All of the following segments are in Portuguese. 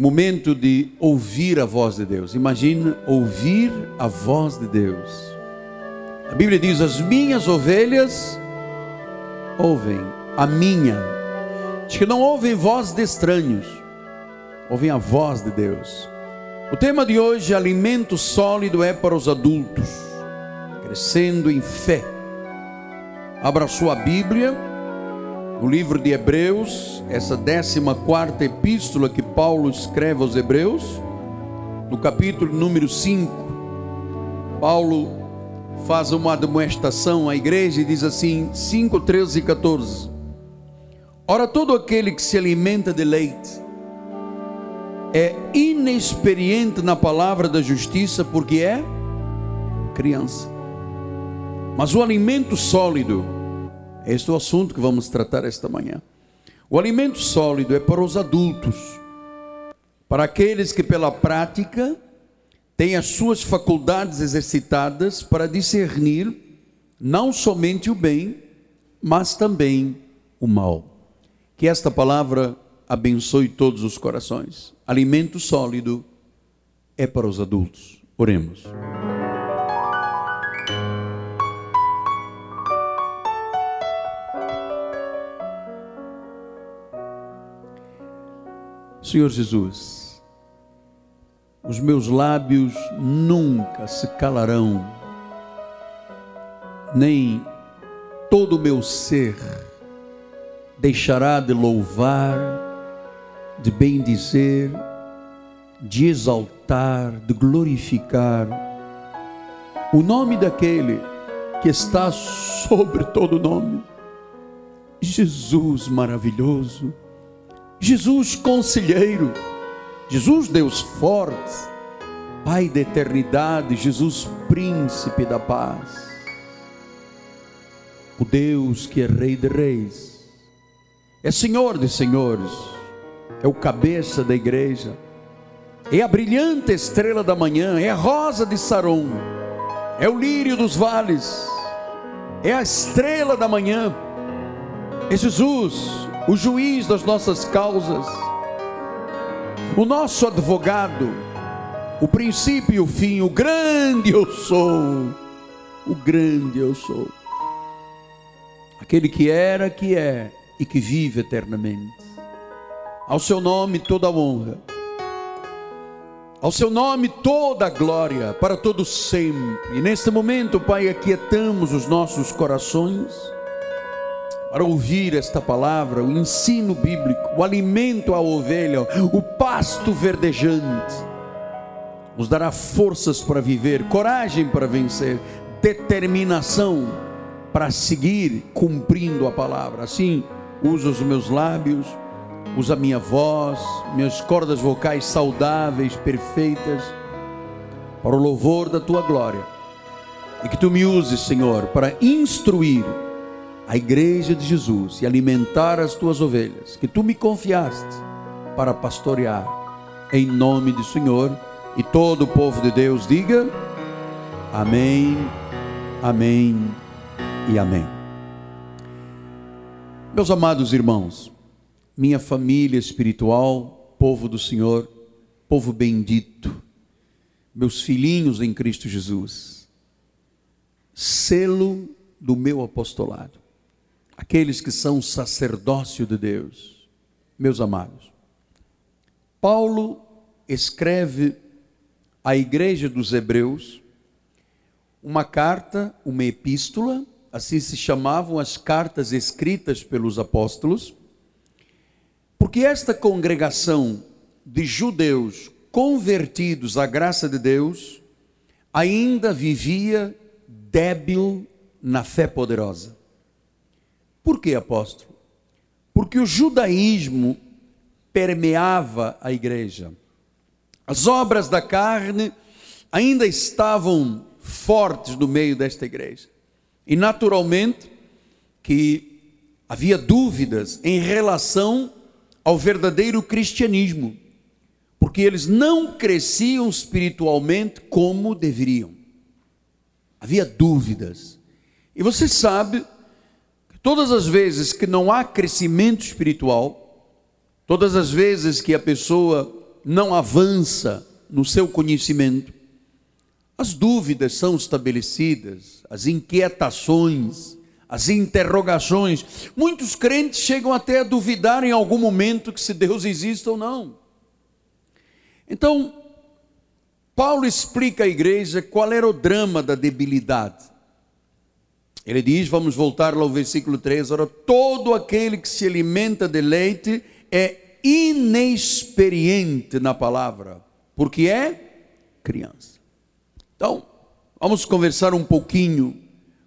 momento de ouvir a voz de Deus. Imagina ouvir a voz de Deus. A Bíblia diz: As minhas ovelhas ouvem a minha. Diz que não ouvem voz de estranhos, ouvem a voz de Deus. O tema de hoje, alimento sólido, é para os adultos, crescendo em fé. Abra sua Bíblia, no livro de Hebreus, essa 14 quarta epístola que Paulo escreve aos Hebreus, no capítulo número 5. Paulo faz uma demonstração à igreja e diz assim: 5, 13 e 14. Ora, todo aquele que se alimenta de leite, é inexperiente na palavra da justiça porque é criança. Mas o alimento sólido, este é o assunto que vamos tratar esta manhã. O alimento sólido é para os adultos, para aqueles que pela prática têm as suas faculdades exercitadas para discernir não somente o bem, mas também o mal. Que esta palavra abençoe todos os corações. Alimento sólido é para os adultos. Oremos. Senhor Jesus, os meus lábios nunca se calarão, nem todo o meu ser deixará de louvar de bendizer, de exaltar, de glorificar o nome daquele que está sobre todo nome. Jesus maravilhoso, Jesus conselheiro, Jesus Deus forte, Pai da eternidade, Jesus príncipe da paz. O Deus que é Rei de reis, é Senhor de senhores é o cabeça da igreja, é a brilhante estrela da manhã, é a rosa de Saron, é o lírio dos vales, é a estrela da manhã, é Jesus, o juiz das nossas causas, o nosso advogado, o princípio e o fim, o grande eu sou, o grande eu sou, aquele que era, que é e que vive eternamente. Ao seu nome toda a honra. Ao seu nome toda a glória para todo sempre. E neste momento, Pai, aquietamos os nossos corações para ouvir esta palavra, o ensino bíblico, o alimento à ovelha, o pasto verdejante. Nos dará forças para viver, coragem para vencer, determinação para seguir cumprindo a palavra. Assim, usa os meus lábios usa minha voz, minhas cordas vocais saudáveis, perfeitas, para o louvor da tua glória. E que tu me uses, Senhor, para instruir a igreja de Jesus e alimentar as tuas ovelhas, que tu me confiaste para pastorear, em nome do Senhor. E todo o povo de Deus diga: Amém, Amém e Amém. Meus amados irmãos, minha família espiritual, povo do Senhor, povo bendito, meus filhinhos em Cristo Jesus, selo do meu apostolado, aqueles que são sacerdócio de Deus, meus amados. Paulo escreve à igreja dos Hebreus uma carta, uma epístola, assim se chamavam as cartas escritas pelos apóstolos porque esta congregação de judeus convertidos à graça de Deus ainda vivia débil na fé poderosa. Por que, apóstolo? Porque o judaísmo permeava a igreja. As obras da carne ainda estavam fortes no meio desta igreja. E naturalmente que havia dúvidas em relação ao verdadeiro cristianismo, porque eles não cresciam espiritualmente como deveriam. Havia dúvidas. E você sabe todas as vezes que não há crescimento espiritual, todas as vezes que a pessoa não avança no seu conhecimento, as dúvidas são estabelecidas, as inquietações, as interrogações. Muitos crentes chegam até a duvidar em algum momento que se Deus existe ou não. Então, Paulo explica à igreja qual era o drama da debilidade. Ele diz, vamos voltar lá ao versículo 3, ora, todo aquele que se alimenta de leite é inexperiente na palavra, porque é criança. Então, vamos conversar um pouquinho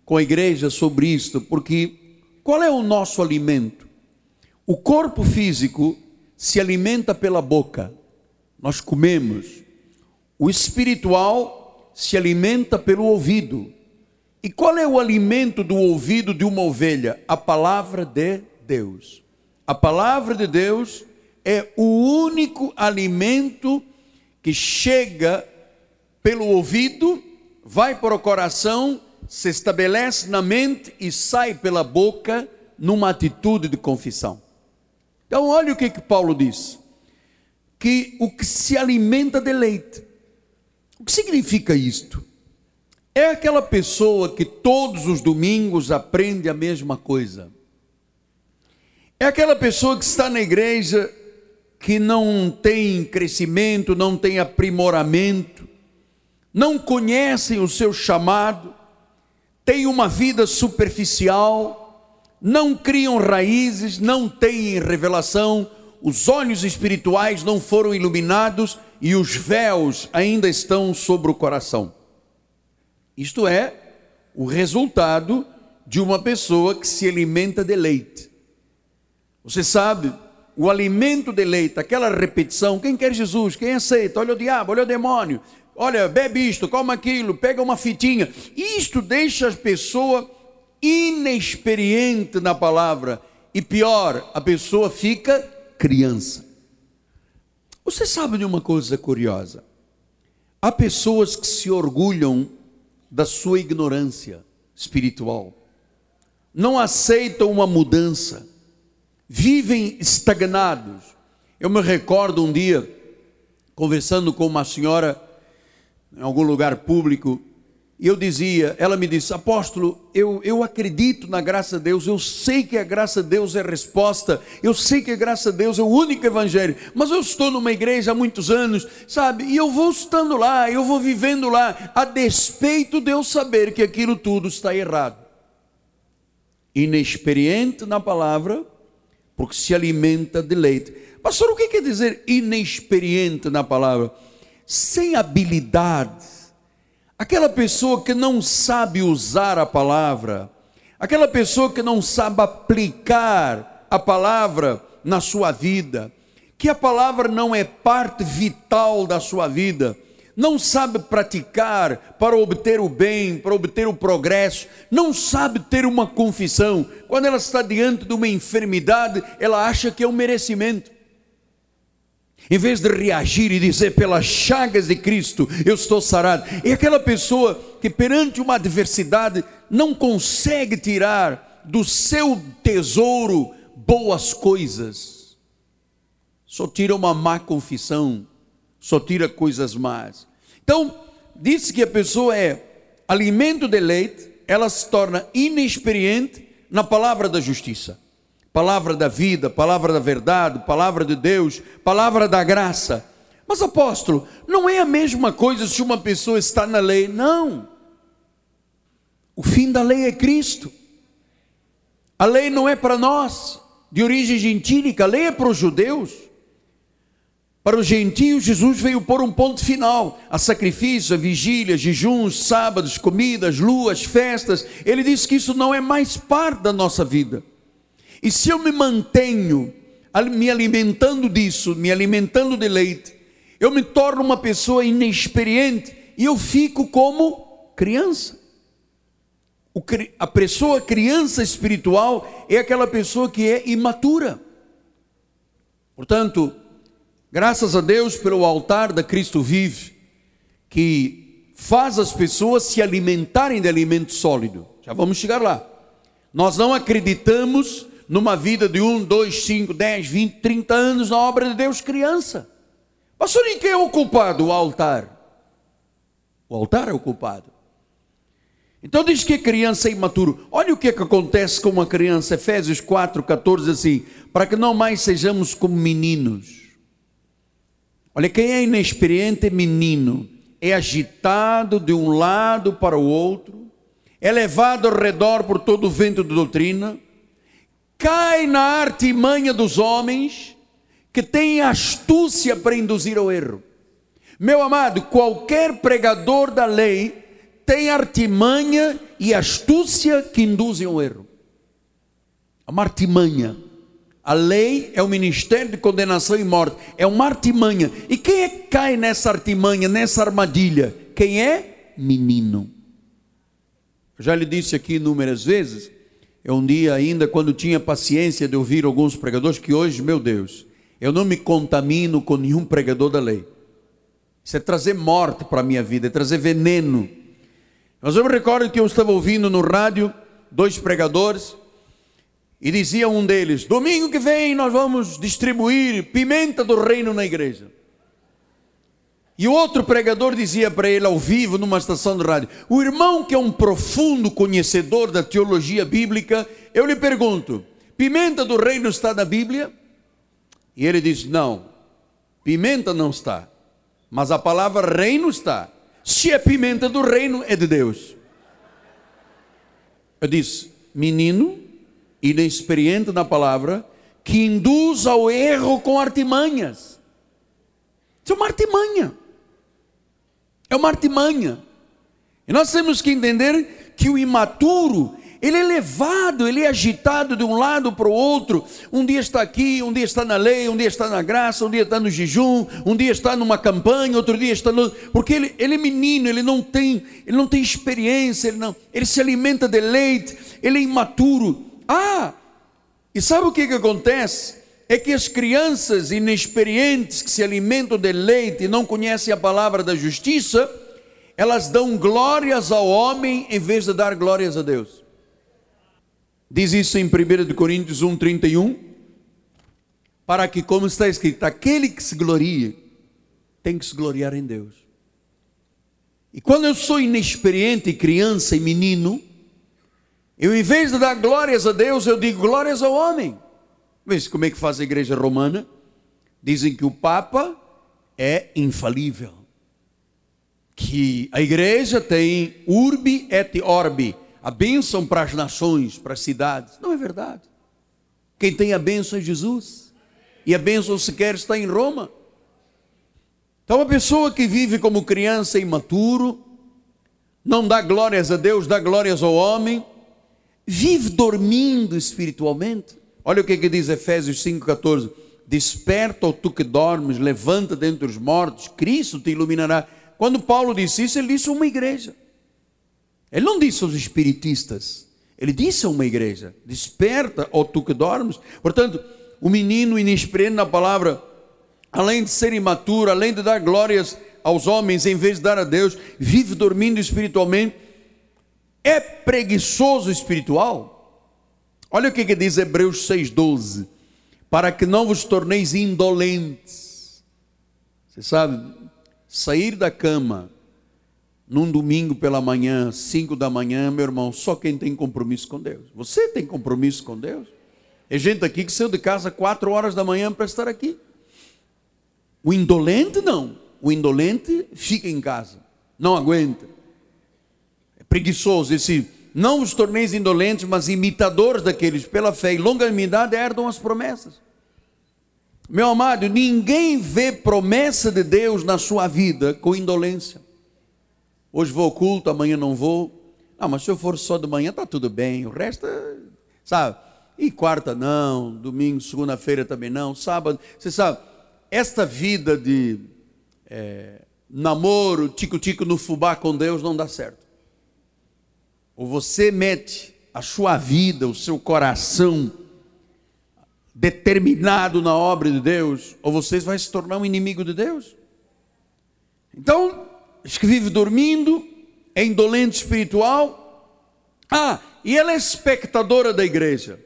com a igreja sobre isto, porque qual é o nosso alimento? O corpo físico se alimenta pela boca, nós comemos. O espiritual se alimenta pelo ouvido. E qual é o alimento do ouvido de uma ovelha? A palavra de Deus. A palavra de Deus é o único alimento que chega pelo ouvido, vai para o coração, se estabelece na mente e sai pela boca numa atitude de confissão. Então, olha o que, que Paulo diz: que o que se alimenta de leite. O que significa isto? É aquela pessoa que todos os domingos aprende a mesma coisa. É aquela pessoa que está na igreja que não tem crescimento, não tem aprimoramento, não conhecem o seu chamado, tem uma vida superficial, não criam raízes, não têm revelação, os olhos espirituais não foram iluminados e os véus ainda estão sobre o coração. Isto é o resultado de uma pessoa que se alimenta de leite. Você sabe, o alimento de leite, aquela repetição, quem quer Jesus, quem aceita, olha o diabo, olha o demônio, olha, bebe isto, come aquilo, pega uma fitinha. Isto deixa a pessoa inexperiente na palavra. E pior, a pessoa fica criança. Você sabe de uma coisa curiosa? Há pessoas que se orgulham da sua ignorância espiritual, não aceitam uma mudança, vivem estagnados. Eu me recordo um dia, conversando com uma senhora em algum lugar público, e eu dizia, ela me disse, apóstolo, eu, eu acredito na graça de Deus, eu sei que a graça de Deus é resposta, eu sei que a graça de Deus é o único evangelho, mas eu estou numa igreja há muitos anos, sabe, e eu vou estando lá, eu vou vivendo lá, a despeito de eu saber que aquilo tudo está errado. Inexperiente na palavra, porque se alimenta de leite. Pastor, o que quer dizer inexperiente na palavra? Sem habilidade Aquela pessoa que não sabe usar a palavra, aquela pessoa que não sabe aplicar a palavra na sua vida, que a palavra não é parte vital da sua vida, não sabe praticar para obter o bem, para obter o progresso, não sabe ter uma confissão. Quando ela está diante de uma enfermidade, ela acha que é um merecimento. Em vez de reagir e dizer, pelas chagas de Cristo eu estou sarado, é aquela pessoa que perante uma adversidade não consegue tirar do seu tesouro boas coisas, só tira uma má confissão, só tira coisas más. Então, disse que a pessoa é alimento de leite, ela se torna inexperiente na palavra da justiça palavra da vida, palavra da verdade, palavra de Deus, palavra da graça. Mas apóstolo, não é a mesma coisa se uma pessoa está na lei, não. O fim da lei é Cristo. A lei não é para nós, de origem gentílica, a lei é para os judeus. Para os gentios, Jesus veio pôr um ponto final a sacrifício, a vigília, jejuns, sábados, comidas, luas, festas. Ele disse que isso não é mais parte da nossa vida. E se eu me mantenho me alimentando disso, me alimentando de leite, eu me torno uma pessoa inexperiente e eu fico como criança. a pessoa criança espiritual é aquela pessoa que é imatura. Portanto, graças a Deus pelo altar da Cristo vive, que faz as pessoas se alimentarem de alimento sólido. Já vamos chegar lá. Nós não acreditamos numa vida de um, dois, cinco, dez, vinte, trinta anos na obra de Deus criança. Pastor, em quem é o culpado? O altar. O altar é o culpado. Então diz que a criança é imaturo. Olha o que, é que acontece com uma criança, Efésios 4, 14, assim, para que não mais sejamos como meninos. Olha, quem é inexperiente é menino, é agitado de um lado para o outro, é levado ao redor por todo o vento de doutrina, cai na artimanha dos homens, que têm astúcia para induzir ao erro. Meu amado, qualquer pregador da lei tem artimanha e astúcia que induzem ao erro. Uma artimanha. A lei é o ministério de condenação e morte. É uma artimanha. E quem é que cai nessa artimanha, nessa armadilha? Quem é? Menino. Eu já lhe disse aqui inúmeras vezes. É um dia ainda quando tinha paciência de ouvir alguns pregadores que hoje, meu Deus, eu não me contamino com nenhum pregador da lei. Isso é trazer morte para a minha vida, é trazer veneno. Mas eu me recordo que eu estava ouvindo no rádio dois pregadores e dizia um deles: Domingo que vem nós vamos distribuir pimenta do reino na igreja. E outro pregador dizia para ele ao vivo numa estação de rádio: O irmão que é um profundo conhecedor da teologia bíblica, eu lhe pergunto: Pimenta do reino está na Bíblia? E ele diz: Não, pimenta não está, mas a palavra reino está. Se é pimenta do reino, é de Deus. Eu disse: Menino, inexperiente na palavra, que induz ao erro com artimanhas. Isso é uma artimanha. É uma artimanha. E nós temos que entender que o imaturo, ele é levado, ele é agitado de um lado para o outro. Um dia está aqui, um dia está na lei, um dia está na graça, um dia está no jejum, um dia está numa campanha, outro dia está no. Porque ele, ele é menino, ele não tem, ele não tem experiência, ele, não, ele se alimenta de leite, ele é imaturo. Ah, e sabe o que, que acontece? É que as crianças inexperientes que se alimentam de leite e não conhecem a palavra da justiça, elas dão glórias ao homem em vez de dar glórias a Deus. Diz isso em 1 Coríntios 1,31. Para que, como está escrito, aquele que se gloria tem que se gloriar em Deus. E quando eu sou inexperiente, criança e menino, eu em vez de dar glórias a Deus, eu digo glórias ao homem. Vê como é que faz a igreja romana? Dizem que o Papa é infalível. Que a igreja tem urbi et orbi, a bênção para as nações, para as cidades. Não é verdade. Quem tem a bênção é Jesus. E a bênção sequer está em Roma. Então, uma pessoa que vive como criança imaturo, não dá glórias a Deus, dá glórias ao homem, vive dormindo espiritualmente. Olha o que, que diz Efésios 5,14: Desperta, ou tu que dormes, levanta dentre os mortos, Cristo te iluminará. Quando Paulo disse isso, ele disse uma igreja. Ele não disse aos espiritistas, ele disse a uma igreja: Desperta, ou tu que dormes. Portanto, o menino inexperiente na palavra, além de ser imaturo, além de dar glórias aos homens em vez de dar a Deus, vive dormindo espiritualmente, é preguiçoso espiritual. Olha o que, que diz Hebreus 6,12: para que não vos torneis indolentes. Você sabe, sair da cama num domingo pela manhã, 5 da manhã, meu irmão, só quem tem compromisso com Deus. Você tem compromisso com Deus? É gente aqui que saiu de casa 4 horas da manhã para estar aqui. O indolente não. O indolente fica em casa, não aguenta. É preguiçoso. Esse não os torneis indolentes, mas imitadores daqueles pela fé e longanimidade herdam as promessas. Meu amado, ninguém vê promessa de Deus na sua vida com indolência. Hoje vou ao culto, amanhã não vou. Não, mas se eu for só de manhã, está tudo bem. O resto, sabe? E quarta não, domingo, segunda-feira também não, sábado. Você sabe, esta vida de é, namoro, tico-tico no fubá com Deus não dá certo ou você mete a sua vida, o seu coração determinado na obra de Deus, ou você vai se tornar um inimigo de Deus. Então, acho que vive dormindo, é indolente espiritual. Ah, e ela é espectadora da igreja,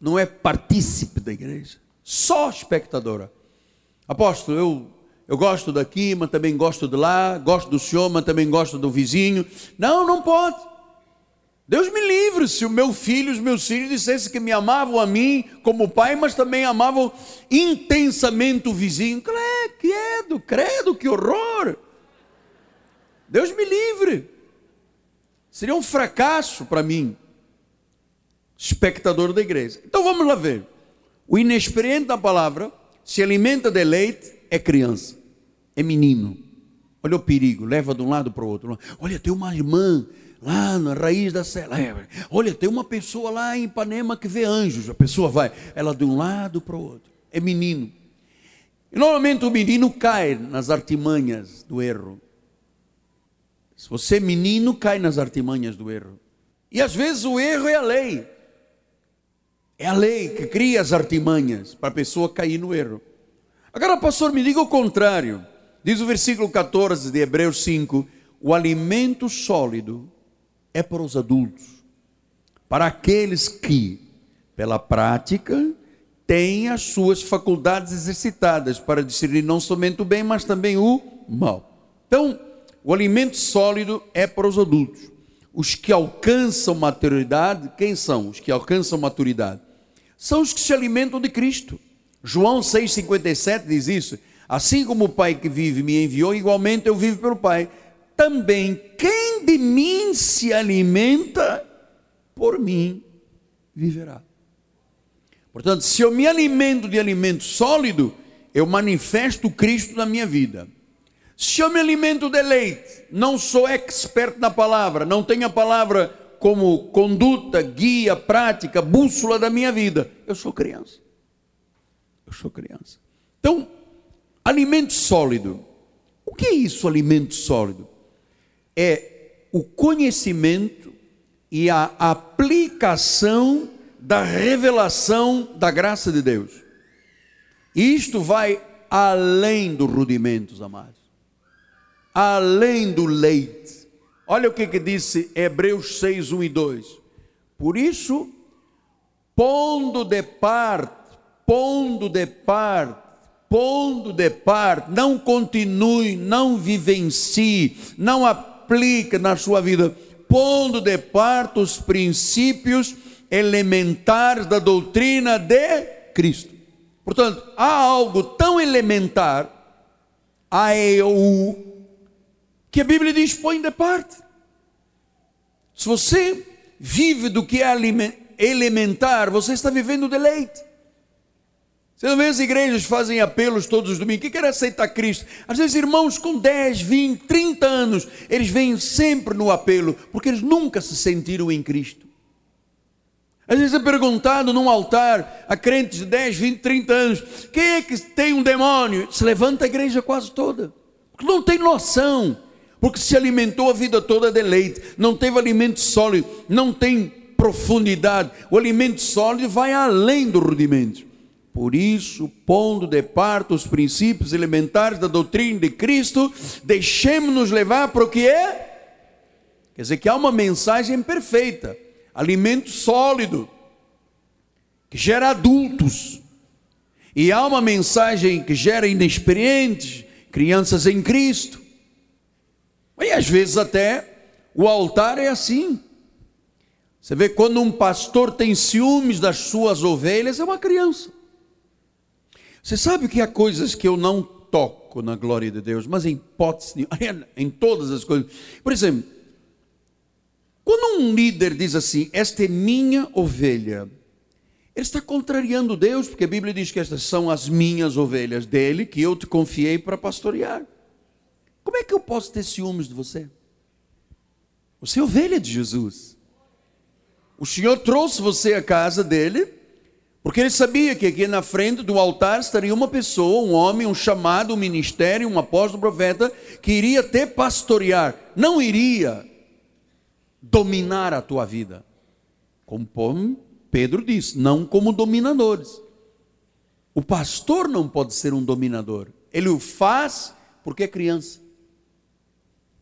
não é partícipe da igreja, só espectadora. Apóstolo, eu eu gosto daqui, mas também gosto de lá, gosto do senhor, mas também gosto do vizinho. Não, não pode. Deus me livre se o meu filho, os meus filhos dissessem que me amavam a mim como pai, mas também amavam intensamente o vizinho. Credo, credo, que horror! Deus me livre. Seria um fracasso para mim, espectador da igreja. Então vamos lá ver. O inexperiente da palavra se alimenta de leite, é criança, é menino. Olha o perigo, leva de um lado para o outro. Olha, tem uma irmã lá na raiz da cela. É, olha, tem uma pessoa lá em Ipanema que vê anjos. A pessoa vai, ela de um lado para o outro. É menino. E normalmente o menino cai nas artimanhas do erro. Se você é menino, cai nas artimanhas do erro. E às vezes o erro é a lei. É a lei que cria as artimanhas para a pessoa cair no erro. Agora, pastor, me diga o contrário. Diz o versículo 14 de Hebreus 5: o alimento sólido é para os adultos, para aqueles que, pela prática, têm as suas faculdades exercitadas para discernir não somente o bem, mas também o mal. Então, o alimento sólido é para os adultos. Os que alcançam maturidade, quem são os que alcançam maturidade? São os que se alimentam de Cristo. João 6,57 diz isso. Assim como o Pai que vive me enviou, igualmente eu vivo pelo Pai. Também quem de mim se alimenta, por mim viverá. Portanto, se eu me alimento de alimento sólido, eu manifesto Cristo na minha vida. Se eu me alimento de leite, não sou expert na palavra, não tenho a palavra como conduta, guia, prática, bússola da minha vida, eu sou criança. Eu sou criança. Então, alimento sólido. O que é isso, alimento sólido? É o conhecimento e a aplicação da revelação da graça de Deus. Isto vai além dos rudimentos, amados. Além do leite. Olha o que, que disse Hebreus 6, 1 e 2. Por isso, pondo de parte pondo de parte, pondo de parte, não continue, não vivencie, não aplique na sua vida, pondo de parte os princípios elementares da doutrina de Cristo. Portanto, há algo tão elementar, a EU, que a Bíblia diz: põe de parte. Se você vive do que é elementar, você está vivendo deleite. Você não vê as igrejas fazem apelos todos os domingos, que quer aceitar Cristo. Às vezes, irmãos com 10, 20, 30 anos, eles vêm sempre no apelo, porque eles nunca se sentiram em Cristo. Às vezes é perguntado num altar a crentes de 10, 20, 30 anos: quem é que tem um demônio? Se levanta a igreja quase toda, porque não tem noção, porque se alimentou a vida toda de leite, não teve alimento sólido, não tem profundidade. O alimento sólido vai além do rudimento. Por isso, pondo de parte os princípios elementares da doutrina de Cristo, deixemos-nos levar para o que é. Quer dizer que há uma mensagem perfeita, alimento sólido, que gera adultos, e há uma mensagem que gera inexperientes, crianças em Cristo. E às vezes até o altar é assim. Você vê quando um pastor tem ciúmes das suas ovelhas, é uma criança. Você sabe que há coisas que eu não toco na glória de Deus, mas em hipótese, em todas as coisas. Por exemplo, quando um líder diz assim: Esta é minha ovelha, ele está contrariando Deus, porque a Bíblia diz que estas são as minhas ovelhas dele, que eu te confiei para pastorear. Como é que eu posso ter ciúmes de você? Você é ovelha de Jesus. O Senhor trouxe você à casa dele porque ele sabia que aqui na frente do altar estaria uma pessoa, um homem, um chamado, um ministério, um apóstolo, um profeta, que iria te pastorear, não iria dominar a tua vida. Como Pedro disse, não como dominadores. O pastor não pode ser um dominador, ele o faz porque é criança.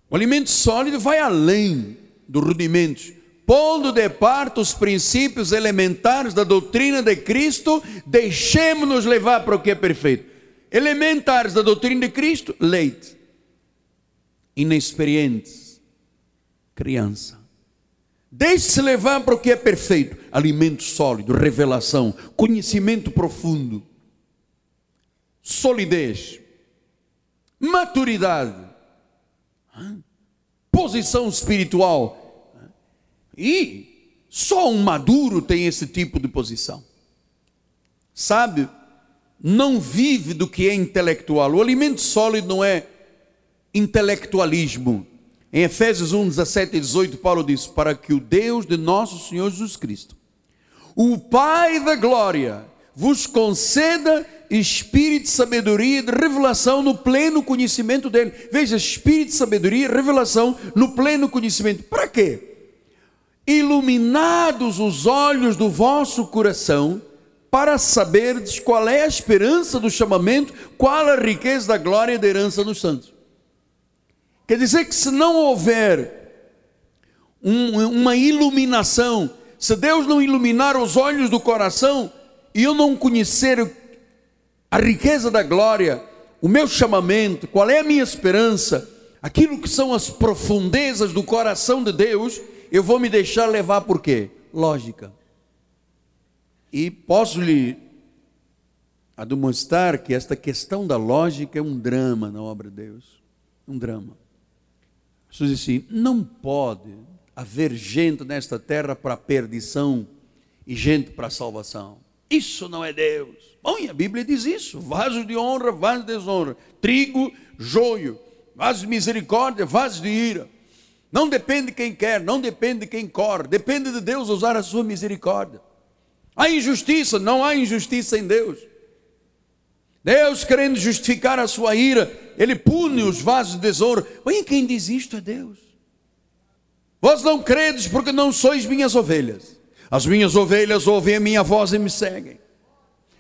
O alimento sólido vai além dos rudimentos pondo de parte os princípios elementares da doutrina de Cristo, deixemos-nos levar para o que é perfeito. elementares da doutrina de Cristo, leite. Inexperientes, criança. Deixe-se levar para o que é perfeito: alimento sólido, revelação, conhecimento profundo, solidez, maturidade, posição espiritual. E só um maduro tem esse tipo de posição. Sábio não vive do que é intelectual. O alimento sólido não é intelectualismo em Efésios 1, 17 e 18, Paulo diz: Para que o Deus de nosso Senhor Jesus Cristo, o Pai da glória, vos conceda espírito de sabedoria e de revelação no pleno conhecimento dele. Veja, espírito de sabedoria e revelação no pleno conhecimento. Para quê? Iluminados os olhos do vosso coração, para saberdes qual é a esperança do chamamento, qual a riqueza da glória e da herança dos santos. Quer dizer que se não houver um, uma iluminação, se Deus não iluminar os olhos do coração e eu não conhecer a riqueza da glória, o meu chamamento, qual é a minha esperança, aquilo que são as profundezas do coração de Deus, eu vou me deixar levar por quê? Lógica. E posso lhe demonstrar que esta questão da lógica é um drama na obra de Deus. Um drama. Jesus disse assim: não pode haver gente nesta terra para perdição e gente para salvação. Isso não é Deus. Bom, e a Bíblia diz isso: vaso de honra, vaso de desonra, trigo, joio, vaso de misericórdia, vaso de ira. Não depende de quem quer, não depende de quem corre, depende de Deus usar a sua misericórdia. Há injustiça, não há injustiça em Deus. Deus querendo justificar a sua ira, ele pune os vasos de tesouro. Olha quem diz isto é Deus. Vós não credes porque não sois minhas ovelhas. As minhas ovelhas ouvem a minha voz e me seguem.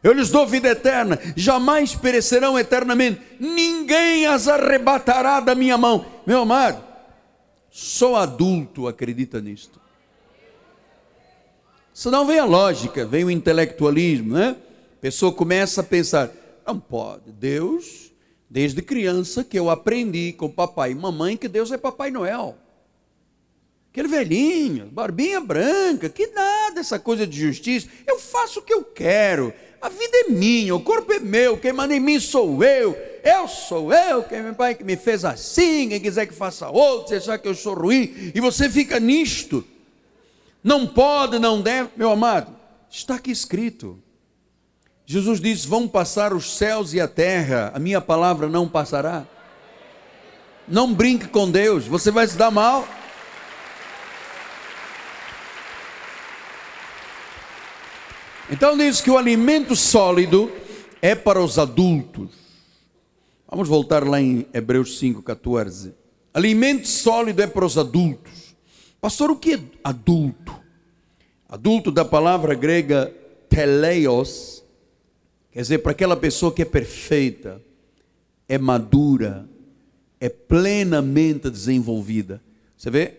Eu lhes dou vida eterna, jamais perecerão eternamente. Ninguém as arrebatará da minha mão. Meu amado, só adulto acredita nisto. Senão vem a lógica, vem o intelectualismo, né? A pessoa começa a pensar: não pode. Deus, desde criança que eu aprendi com papai e mamãe que Deus é Papai Noel. Aquele velhinho, barbinha branca, que nada essa coisa de justiça. Eu faço o que eu quero. A vida é minha, o corpo é meu, quem manda em mim sou eu. Eu sou eu, quem meu pai que me fez assim, quem quiser que faça outro, se achar que eu sou ruim, e você fica nisto. Não pode, não deve, meu amado. Está aqui escrito. Jesus disse: Vão passar os céus e a terra, a minha palavra não passará. Não brinque com Deus, você vai se dar mal. Então diz que o alimento sólido é para os adultos. Vamos voltar lá em Hebreus 5,14. Alimento sólido é para os adultos. Pastor, o que é adulto? Adulto da palavra grega teleios Quer dizer, para aquela pessoa que é perfeita, é madura, é plenamente desenvolvida. Você vê,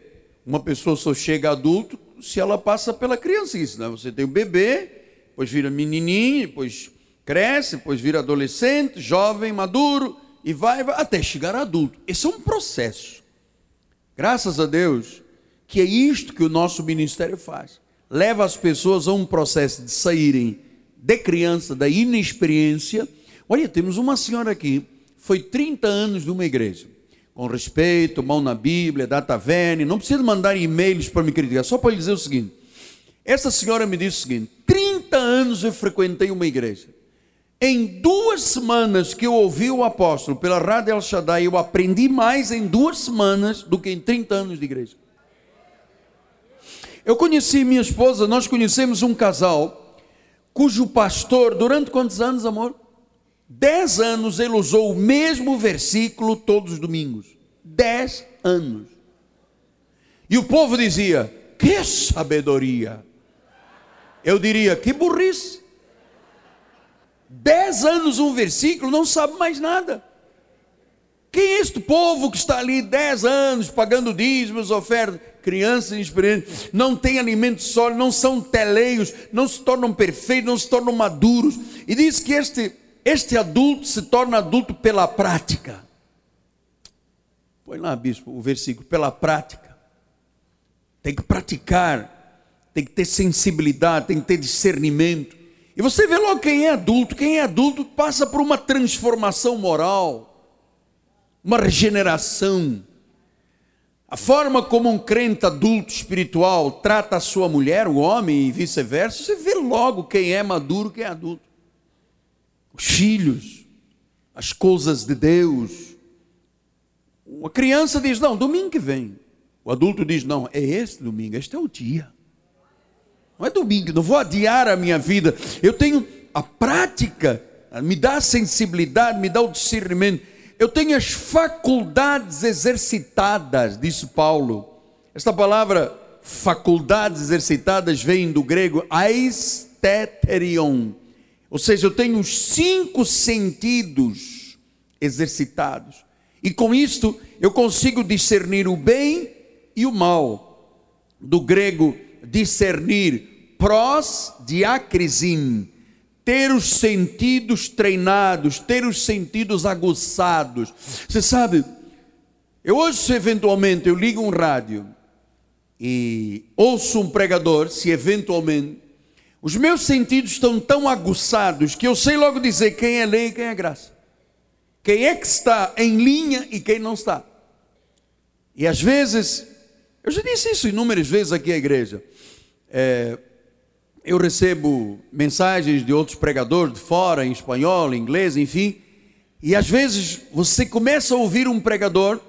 uma pessoa só chega adulto se ela passa pela criancice. Né? Você tem o bebê, depois vira menininho, depois cresce, depois vira adolescente, jovem, maduro, e vai, vai até chegar adulto. Esse é um processo. Graças a Deus que é isto que o nosso ministério faz. Leva as pessoas a um processo de saírem de criança, da inexperiência. Olha, temos uma senhora aqui, foi 30 anos de uma igreja. Com respeito, mão na Bíblia, data vene, não precisa mandar e-mails para me criticar, só para lhe dizer o seguinte. Essa senhora me disse o seguinte: 30 anos eu frequentei uma igreja. Em duas semanas que eu ouvi o apóstolo pela Rádio El Shaddai, eu aprendi mais em duas semanas do que em 30 anos de igreja. Eu conheci minha esposa, nós conhecemos um casal cujo pastor, durante quantos anos, amor? Dez anos ele usou o mesmo versículo todos os domingos. Dez anos. E o povo dizia: Que sabedoria! Eu diria: Que burrice! Dez anos um versículo, não sabe mais nada. Quem é este povo que está ali dez anos pagando dízimos, ofertas? Crianças inexperientes, não têm alimento sólido, não são teleios, não se tornam perfeitos, não se tornam maduros. E diz que este este adulto se torna adulto pela prática. Põe lá, bispo, o versículo, pela prática. Tem que praticar, tem que ter sensibilidade, tem que ter discernimento. E você vê logo quem é adulto. Quem é adulto passa por uma transformação moral, uma regeneração. A forma como um crente adulto espiritual trata a sua mulher, o homem e vice-versa, você vê logo quem é maduro, quem é adulto. Os filhos, as coisas de Deus. Uma criança diz: Não, domingo que vem. O adulto diz: Não, é este domingo, este é o dia. Não é domingo, não vou adiar a minha vida. Eu tenho a prática, me dá a sensibilidade, me dá o discernimento eu tenho as faculdades exercitadas, disse Paulo. Esta palavra faculdades exercitadas vem do grego aisteterion, ou seja, eu tenho os cinco sentidos exercitados, e com isto eu consigo discernir o bem e o mal. Do grego discernir pros diacrisim, ter os sentidos treinados, ter os sentidos aguçados. Você sabe, eu hoje, eventualmente eu ligo um rádio e ouço um pregador, se eventualmente, os meus sentidos estão tão aguçados que eu sei logo dizer quem é lei e quem é graça. Quem é que está em linha e quem não está. E às vezes, eu já disse isso inúmeras vezes aqui à igreja. É, eu recebo mensagens de outros pregadores de fora, em espanhol, em inglês, enfim, e às vezes você começa a ouvir um pregador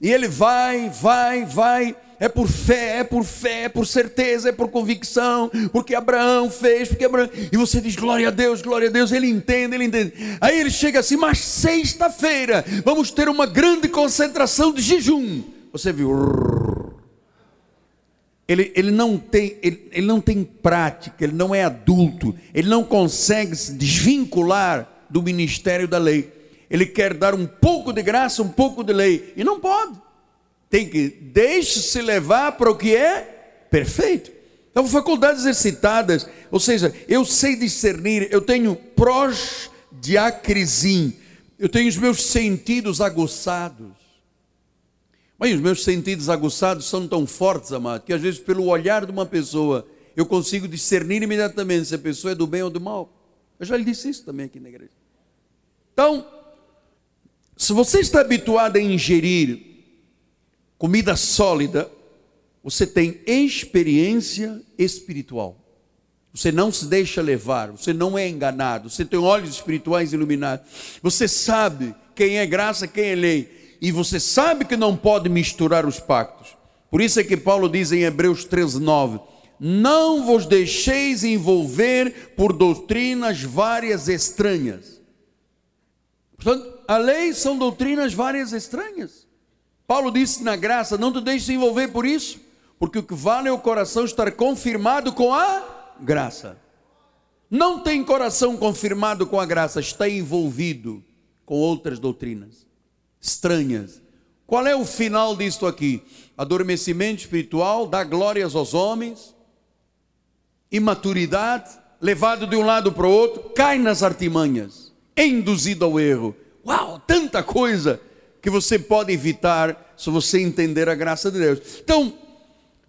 e ele vai, vai, vai, é por fé, é por fé, é por certeza, é por convicção, porque Abraão fez, porque Abraão. E você diz glória a Deus, glória a Deus, ele entende, ele entende. Aí ele chega assim, mas sexta-feira vamos ter uma grande concentração de jejum. Você viu, ele, ele, não tem, ele, ele não tem prática, ele não é adulto, ele não consegue se desvincular do ministério da lei. Ele quer dar um pouco de graça, um pouco de lei, e não pode. Tem que deixe-se levar para o que é perfeito. Então, faculdades exercitadas, ou seja, eu sei discernir, eu tenho prós diacrisim, eu tenho os meus sentidos aguçados. Mas os meus sentidos aguçados são tão fortes, amado, que às vezes, pelo olhar de uma pessoa, eu consigo discernir imediatamente se a pessoa é do bem ou do mal. Eu já lhe disse isso também aqui na igreja. Então, se você está habituado a ingerir comida sólida, você tem experiência espiritual. Você não se deixa levar, você não é enganado, você tem olhos espirituais iluminados. Você sabe quem é graça, quem é lei e você sabe que não pode misturar os pactos. Por isso é que Paulo diz em Hebreus 13:9: Não vos deixeis envolver por doutrinas várias estranhas. Portanto, a lei são doutrinas várias estranhas. Paulo disse na graça: Não te deixes envolver por isso, porque o que vale é o coração estar confirmado com a graça. Não tem coração confirmado com a graça, está envolvido com outras doutrinas estranhas. Qual é o final disto aqui? Adormecimento espiritual, dá glórias aos homens, imaturidade, levado de um lado para o outro, cai nas artimanhas, é induzido ao erro. Uau, tanta coisa que você pode evitar se você entender a graça de Deus. Então,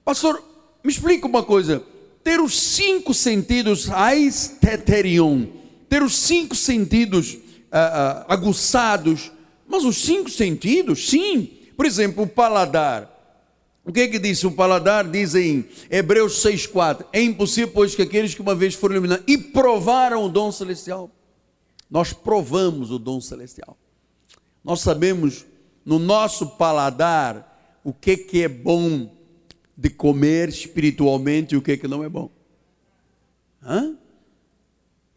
pastor, me explica uma coisa. Ter os cinco sentidos, aisteterion, ter os cinco sentidos uh, uh, aguçados, mas os cinco sentidos, sim. Por exemplo, o paladar. O que é que diz o paladar? Diz em Hebreus 6,4: É impossível, pois, que aqueles que uma vez foram iluminados e provaram o dom celestial. Nós provamos o dom celestial. Nós sabemos no nosso paladar o que, que é bom de comer espiritualmente e o que, que não é bom. Hã?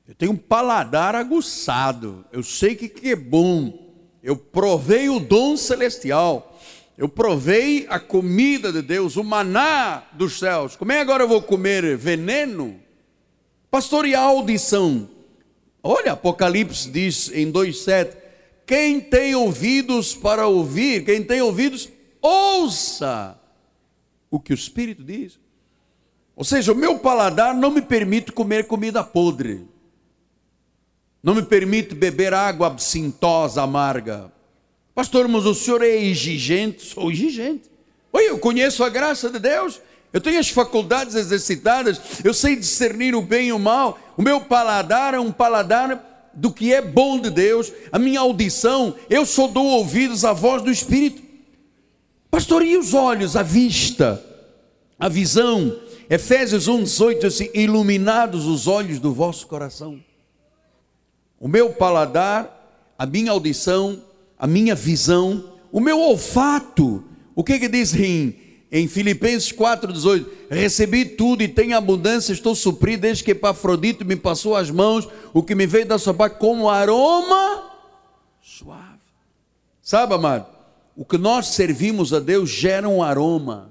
Eu tenho um paladar aguçado. Eu sei o que, que é bom eu provei o dom celestial, eu provei a comida de Deus, o maná dos céus. Como é agora eu vou comer veneno? Pastor, e a audição? Olha, Apocalipse diz em 2,7: quem tem ouvidos para ouvir, quem tem ouvidos, ouça o que o Espírito diz. Ou seja, o meu paladar não me permite comer comida podre. Não me permite beber água absintosa, amarga. Pastor, mas o senhor é exigente? Sou exigente. Oi, eu conheço a graça de Deus, eu tenho as faculdades exercitadas, eu sei discernir o bem e o mal, o meu paladar é um paladar do que é bom de Deus, a minha audição, eu só dou ouvidos à voz do Espírito. Pastor, e os olhos, a vista, a visão? Efésios 1, 18, assim, iluminados os olhos do vosso coração. O meu paladar, a minha audição, a minha visão, o meu olfato. O que que diz em, em Filipenses 4,18? Recebi tudo e tenho abundância, estou suprido, desde que Epafrodito me passou as mãos, o que me veio da sua parte como aroma suave. Sabe, amado, o que nós servimos a Deus gera um aroma.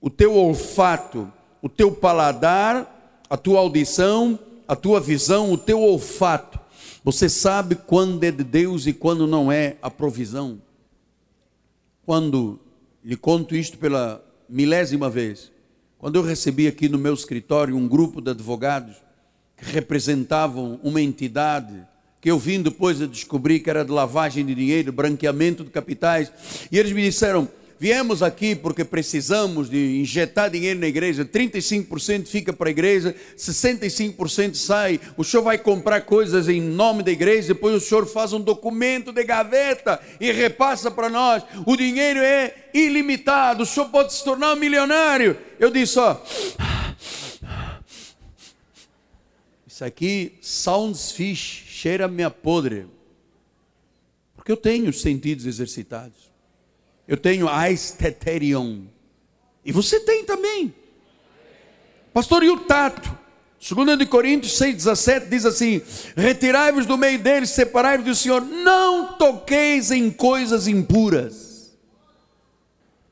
O teu olfato, o teu paladar, a tua audição, a tua visão, o teu olfato você sabe quando é de Deus e quando não é a provisão. Quando lhe conto isto pela milésima vez, quando eu recebi aqui no meu escritório um grupo de advogados que representavam uma entidade que eu vim depois a descobrir que era de lavagem de dinheiro, branqueamento de capitais, e eles me disseram: viemos aqui porque precisamos de injetar dinheiro na igreja, 35% fica para a igreja, 65% sai, o senhor vai comprar coisas em nome da igreja, depois o senhor faz um documento de gaveta e repassa para nós, o dinheiro é ilimitado, o senhor pode se tornar um milionário. Eu disse, ó, isso aqui, sounds fish, cheira minha podre, porque eu tenho os sentidos exercitados. Eu tenho aisteterion. E você tem também. Pastor, e o tato? 2 de Coríntios 6,17 diz assim: Retirai-vos do meio deles, separai-vos do Senhor, não toqueis em coisas impuras.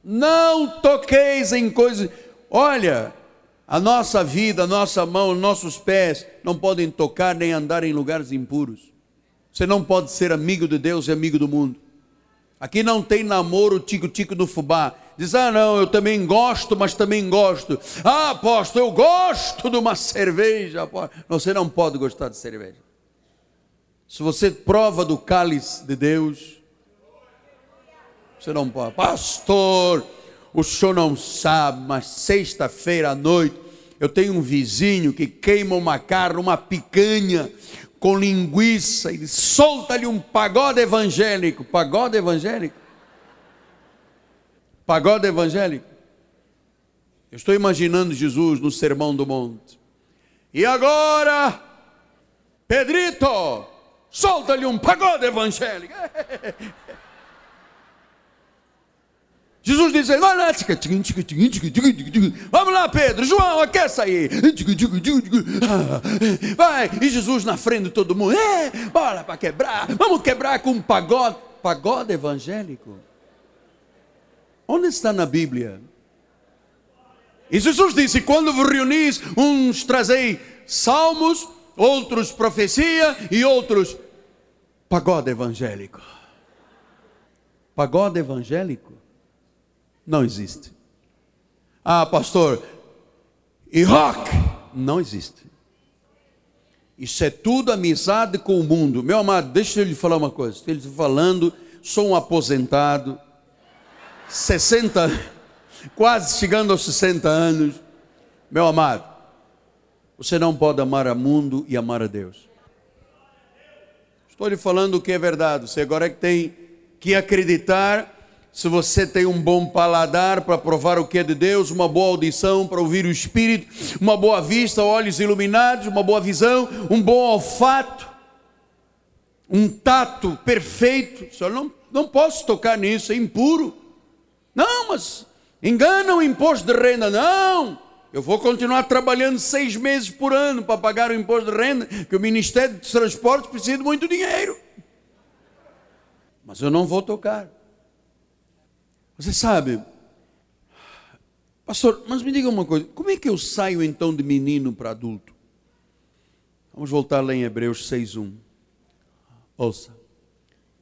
Não toqueis em coisas. Olha, a nossa vida, a nossa mão, os nossos pés não podem tocar nem andar em lugares impuros. Você não pode ser amigo de Deus e amigo do mundo. Aqui não tem namoro tico-tico do fubá. Diz, ah, não, eu também gosto, mas também gosto. Ah, apóstolo, eu gosto de uma cerveja. Você não pode gostar de cerveja. Se você prova do cálice de Deus, você não pode. Pastor, o senhor não sabe, mas sexta-feira à noite eu tenho um vizinho que queima uma carne, uma picanha, com linguiça, ele solta-lhe um pagode evangélico. Pagode evangélico? Pagode evangélico? Eu estou imaginando Jesus no Sermão do Monte. E agora, Pedrito, solta-lhe um pagode evangélico. Jesus diz: Vamos lá, Pedro, João, quer sair? Vai, e Jesus na frente de todo mundo: É, bora para quebrar, vamos quebrar com um pagode. Pagode evangélico. Onde está na Bíblia? E Jesus disse: Quando vos reunis, uns trazei salmos, outros profecia e outros pagode evangélico. Pagode evangélico? Não existe. Ah, pastor, rock? Não existe. Isso é tudo amizade com o mundo. Meu amado, deixa eu lhe falar uma coisa. Ele falando, sou um aposentado, 60, quase chegando aos 60 anos. Meu amado, você não pode amar a mundo e amar a Deus. Estou lhe falando o que é verdade. Você agora é que tem que acreditar se você tem um bom paladar para provar o que é de Deus, uma boa audição para ouvir o Espírito, uma boa vista, olhos iluminados, uma boa visão, um bom olfato, um tato perfeito, só não, não posso tocar nisso, é impuro. Não, mas engana o imposto de renda, não. Eu vou continuar trabalhando seis meses por ano para pagar o imposto de renda, que o Ministério dos Transportes precisa de muito dinheiro. Mas eu não vou tocar. Você sabe, pastor, mas me diga uma coisa: como é que eu saio então de menino para adulto? Vamos voltar lá em Hebreus 6,1. Ouça.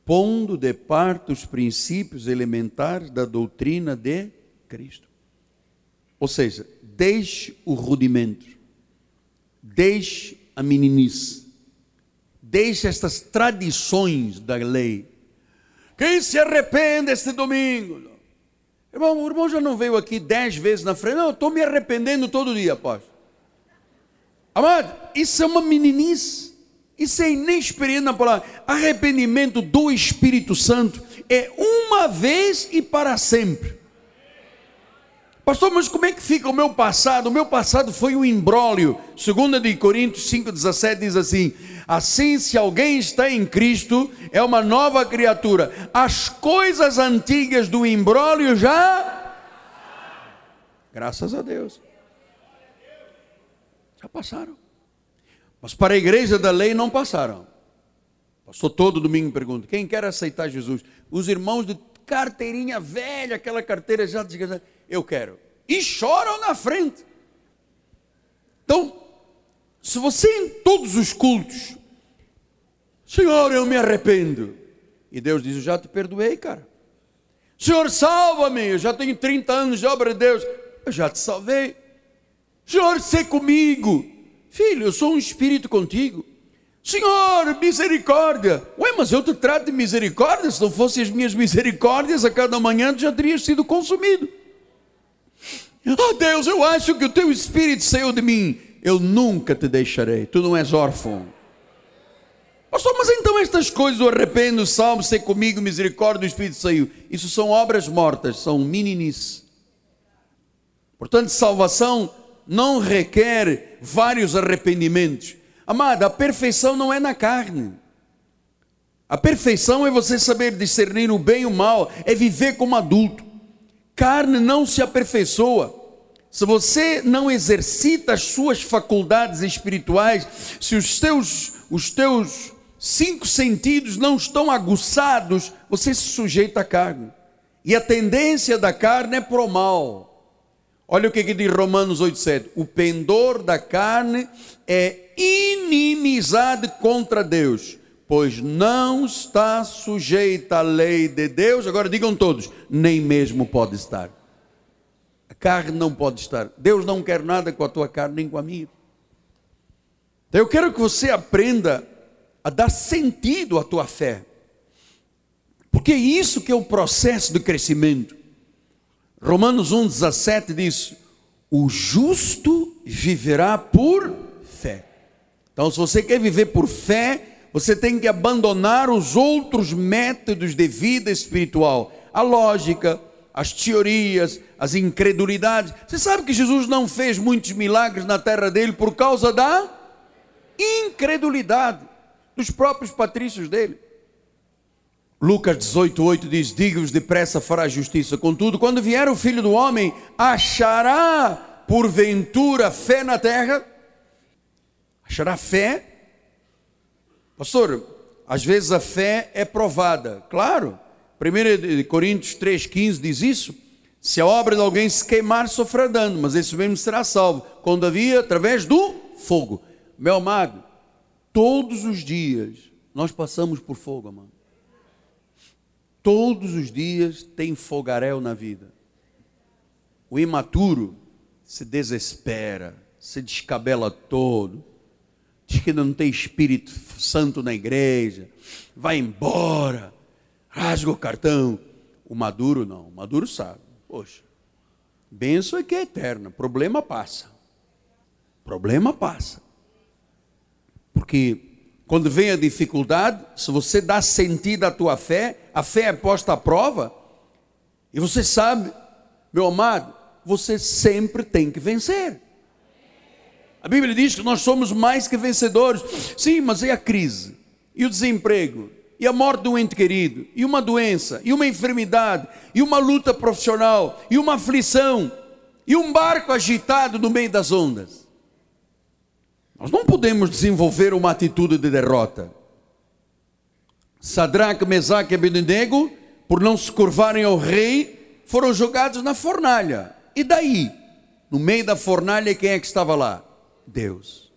Pondo de parte os princípios elementares da doutrina de Cristo. Ou seja, deixe o rudimento, deixe a meninice, deixa estas tradições da lei. Quem se arrepende este domingo? Irmão, o irmão já não veio aqui dez vezes na frente. Não, eu estou me arrependendo todo dia, apóstolo. Amado, isso é uma meninice. Isso é inexperiente na palavra. Arrependimento do Espírito Santo é uma vez e para sempre. Pastor, mas como é que fica o meu passado? O meu passado foi um imbróglio. 2 de Coríntios 5,17 diz assim: Assim, se alguém está em Cristo, é uma nova criatura. As coisas antigas do imbróglio já. Graças a Deus. Já passaram. Mas para a igreja da lei não passaram. Pastor, todo domingo pergunta: quem quer aceitar Jesus? Os irmãos de carteirinha velha, aquela carteira já eu quero. E choram na frente. Então, se você em todos os cultos, Senhor, eu me arrependo. E Deus diz: Eu já te perdoei, cara. Senhor, salva-me. Eu já tenho 30 anos de obra de Deus. Eu já te salvei. Senhor, se comigo. Filho, eu sou um espírito contigo. Senhor, misericórdia. Ué, mas eu te trato de misericórdia. Se não fossem as minhas misericórdias, a cada manhã já terias sido consumido. Ah, oh, Deus, eu acho que o teu espírito saiu de mim. Eu nunca te deixarei. Tu não és órfão. Pastor, mas então estas coisas, o arrependo, o salmo, ser comigo, misericórdia, o Espírito saiu. Isso são obras mortas, são mininis. Portanto, salvação não requer vários arrependimentos. Amada, a perfeição não é na carne. A perfeição é você saber discernir o bem e o mal, é viver como adulto. Carne não se aperfeiçoa. Se você não exercita as suas faculdades espirituais, se os teus, os teus cinco sentidos não estão aguçados, você se sujeita à carne. E a tendência da carne é pro mal. Olha o que, que diz Romanos 8,7: o pendor da carne é inimizade contra Deus, pois não está sujeita à lei de Deus. Agora digam todos: nem mesmo pode estar. A carne não pode estar. Deus não quer nada com a tua carne nem com a minha. Então eu quero que você aprenda a dar sentido à tua fé. Porque é isso que é o processo de crescimento. Romanos 1,17 diz: O justo viverá por fé. Então, se você quer viver por fé, você tem que abandonar os outros métodos de vida espiritual, a lógica, as teorias, as incredulidades. Você sabe que Jesus não fez muitos milagres na terra dele por causa da incredulidade dos próprios patrícios dele. Lucas 18:8 diz: Diga-vos depressa fará justiça. Contudo, quando vier o filho do homem, achará porventura fé na terra? Achará fé? Pastor, às vezes a fé é provada. Claro. 1 Coríntios 3,15 diz isso. Se a obra de alguém se queimar, sofrerá dano, mas esse mesmo será salvo, quando havia através do fogo. Meu amado, todos os dias nós passamos por fogo, amado. Todos os dias tem fogaréu na vida. O imaturo se desespera, se descabela todo diz que não tem Espírito Santo na igreja, vai embora, rasga o cartão. O maduro não, o maduro sabe. Poxa, benção é que é eterna, problema passa. Problema passa. Porque quando vem a dificuldade, se você dá sentido à tua fé, a fé é posta à prova, e você sabe, meu amado, você sempre tem que vencer. A Bíblia diz que nós somos mais que vencedores. Sim, mas e a crise? E o desemprego? E a morte um ente querido? E uma doença? E uma enfermidade? E uma luta profissional? E uma aflição? E um barco agitado no meio das ondas? Nós não podemos desenvolver uma atitude de derrota. Sadraque, Mesaque e Abednego, por não se curvarem ao rei, foram jogados na fornalha. E daí? No meio da fornalha, quem é que estava lá? Deus.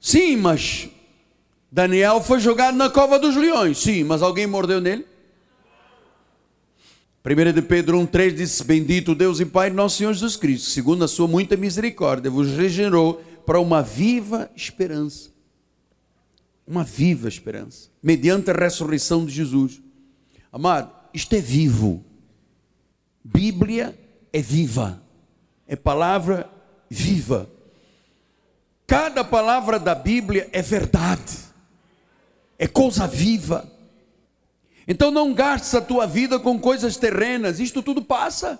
Sim, mas Daniel foi jogado na cova dos leões. Sim, mas alguém mordeu nele? 1 de Pedro 1,3 diz: Bendito Deus e Pai nosso Senhor Jesus Cristo, segundo a sua muita misericórdia, vos regenerou para uma viva esperança. uma viva esperança, mediante a ressurreição de Jesus. Amado, isto é vivo. Bíblia é viva, é palavra viva. Cada palavra da Bíblia é verdade, é coisa viva. Então não gastes a tua vida com coisas terrenas, isto tudo passa.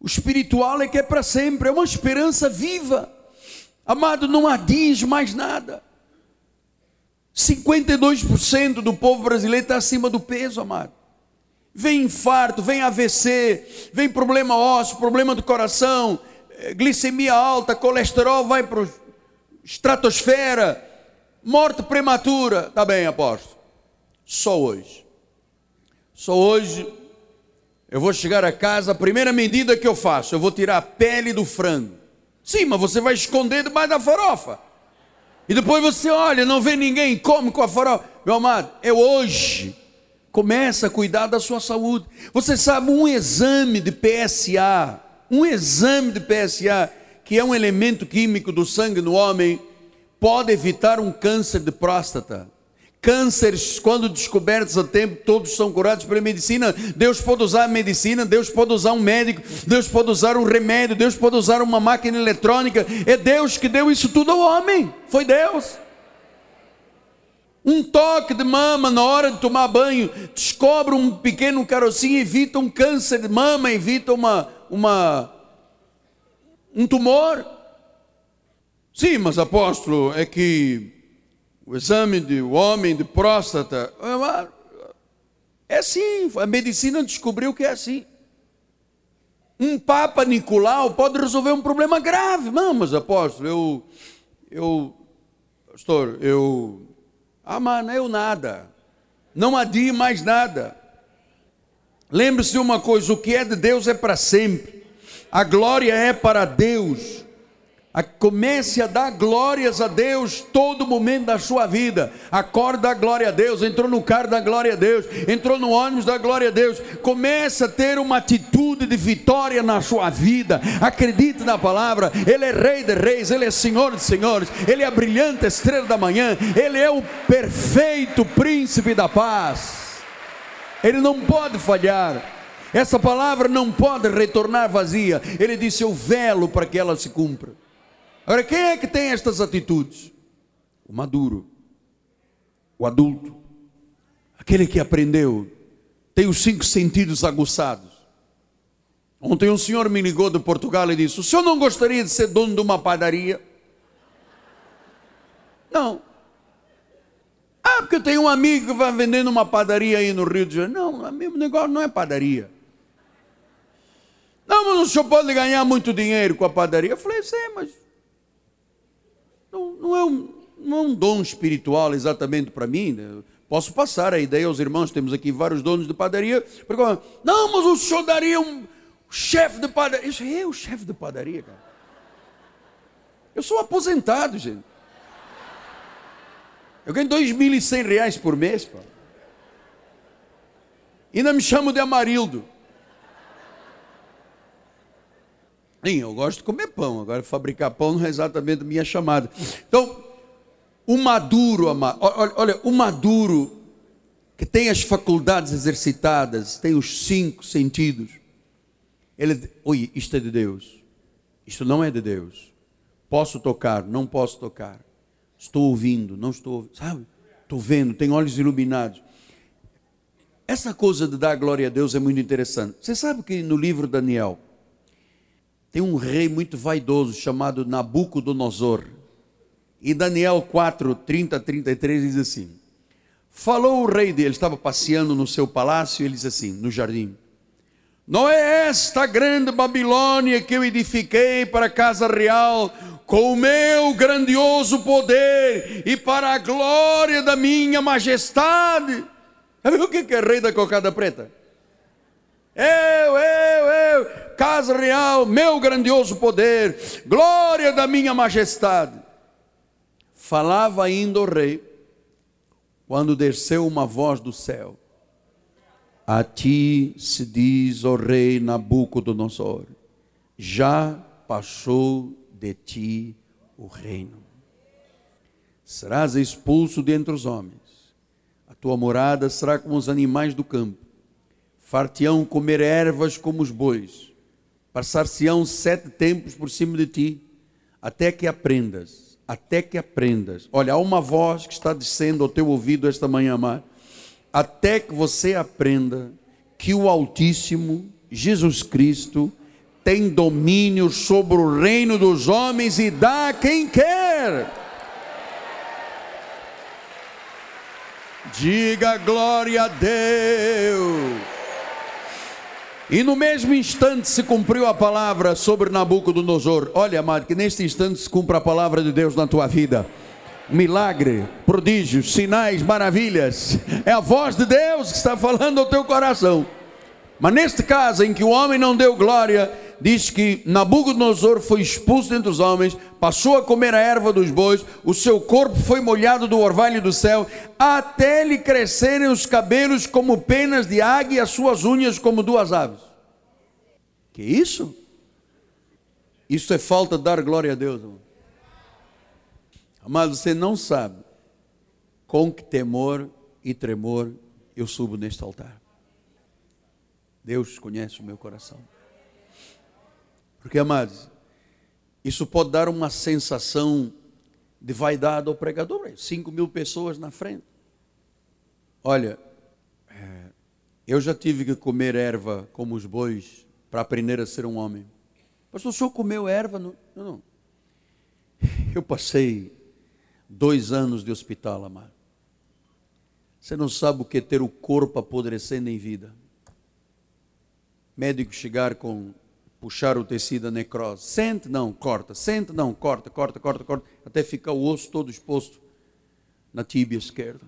O espiritual é que é para sempre, é uma esperança viva. Amado, não adies mais nada. 52% do povo brasileiro está acima do peso, amado. Vem infarto, vem AVC, vem problema ósseo, problema do coração, glicemia alta, colesterol vai para a estratosfera, morte prematura. Tá bem, apóstolo. Só hoje. Só hoje eu vou chegar a casa, a primeira medida que eu faço, eu vou tirar a pele do frango. Sim, mas você vai esconder debaixo da farofa. E depois você olha, não vê ninguém, come com a farofa. Meu amado, é hoje. Começa a cuidar da sua saúde. Você sabe, um exame de PSA, um exame de PSA, que é um elemento químico do sangue no homem, pode evitar um câncer de próstata. Cânceres, quando descobertos a tempo, todos são curados pela medicina. Deus pode usar a medicina, Deus pode usar um médico, Deus pode usar um remédio, Deus pode usar uma máquina eletrônica. É Deus que deu isso tudo ao homem. Foi Deus. Um toque de mama na hora de tomar banho, descobre um pequeno carocinho, evita um câncer de mama, evita uma, uma, um tumor. Sim, mas apóstolo, é que o exame do homem de próstata, é assim, a medicina descobriu que é assim. Um Papa Nicolau pode resolver um problema grave. Não, mas apóstolo, eu, eu, pastor, eu, ah, mano, eu nada. Não adie mais nada. Lembre-se de uma coisa: o que é de Deus é para sempre. A glória é para Deus comece a dar glórias a Deus todo momento da sua vida. Acorda a glória a Deus, entrou no carro da glória a Deus, entrou no ônibus da glória a Deus. Comece a ter uma atitude de vitória na sua vida. Acredite na palavra. Ele é rei de reis, ele é senhor de senhores, ele é a brilhante estrela da manhã, ele é o perfeito príncipe da paz. Ele não pode falhar. Essa palavra não pode retornar vazia. Ele disse: Eu velo para que ela se cumpra. Agora, quem é que tem estas atitudes? O maduro, o adulto, aquele que aprendeu, tem os cinco sentidos aguçados. Ontem um senhor me ligou de Portugal e disse: O senhor não gostaria de ser dono de uma padaria? Não. Porque eu tenho um amigo que vai vendendo uma padaria aí no Rio de Janeiro. Não, o meu negócio não é padaria. Não, mas o senhor pode ganhar muito dinheiro com a padaria. Eu falei, sim, mas não, não, é, um, não é um dom espiritual exatamente para mim. Né? Posso passar a ideia aos irmãos, temos aqui vários donos de padaria. Não, mas o senhor daria um chefe de padaria. Isso é o chefe de padaria, cara. Eu sou aposentado, gente. Eu ganho 2.100 reais por mês, pô. Ainda me chamo de Amarildo. Sim, eu gosto de comer pão, agora fabricar pão não é exatamente a minha chamada. Então, o maduro, olha, olha, o maduro que tem as faculdades exercitadas, tem os cinco sentidos, ele, oi, isto é de Deus, isto não é de Deus. Posso tocar, não posso tocar. Estou ouvindo, não estou sabe? Estou vendo, tenho olhos iluminados. Essa coisa de dar glória a Deus é muito interessante. Você sabe que no livro Daniel, tem um rei muito vaidoso chamado Nabucodonosor. E Daniel 4, 30 33 diz assim: Falou o rei dele, estava passeando no seu palácio, e ele diz assim, no jardim: Não é esta grande Babilônia que eu edifiquei para a casa real, com o meu grandioso poder e para a glória da minha majestade. Sabe o que é rei da cocada preta? Eu, eu, eu, casa real, meu grandioso poder, glória da minha majestade. Falava ainda o rei, quando desceu uma voz do céu: A ti se diz, ó rei Nabucodonosor, já passou de ti o reino. serás expulso dentre os homens. A tua morada será como os animais do campo. Farteão comer ervas como os bois. Passar-se-ão sete tempos por cima de ti, até que aprendas, até que aprendas. Olha, há uma voz que está descendo ao teu ouvido esta manhã, amar. Até que você aprenda que o Altíssimo, Jesus Cristo, tem domínio sobre o reino dos homens e dá a quem quer. Diga glória a Deus. E no mesmo instante se cumpriu a palavra sobre Nabucodonosor. Olha, amado, que neste instante se cumpra a palavra de Deus na tua vida. Milagre, prodígios, sinais, maravilhas. É a voz de Deus que está falando ao teu coração. Mas neste caso em que o homem não deu glória, diz que Nabucodonosor foi expulso entre os homens, passou a comer a erva dos bois, o seu corpo foi molhado do orvalho do céu, até lhe crescerem os cabelos como penas de águia e as suas unhas como duas aves. Que isso? Isso é falta de dar glória a Deus. Irmão. Amado, você não sabe com que temor e tremor eu subo neste altar. Deus conhece o meu coração. Porque, amados, isso pode dar uma sensação de vaidade ao pregador. Cinco mil pessoas na frente. Olha, é, eu já tive que comer erva como os bois para aprender a ser um homem. Pastor, o senhor comeu erva? Não, não. Eu passei dois anos de hospital, amado. Você não sabe o que é ter o corpo apodrecendo em vida. Médico chegar com puxar o tecido a necrose. Sente, não, corta. Sente, não, corta, corta, corta, corta, até ficar o osso todo exposto na tíbia esquerda.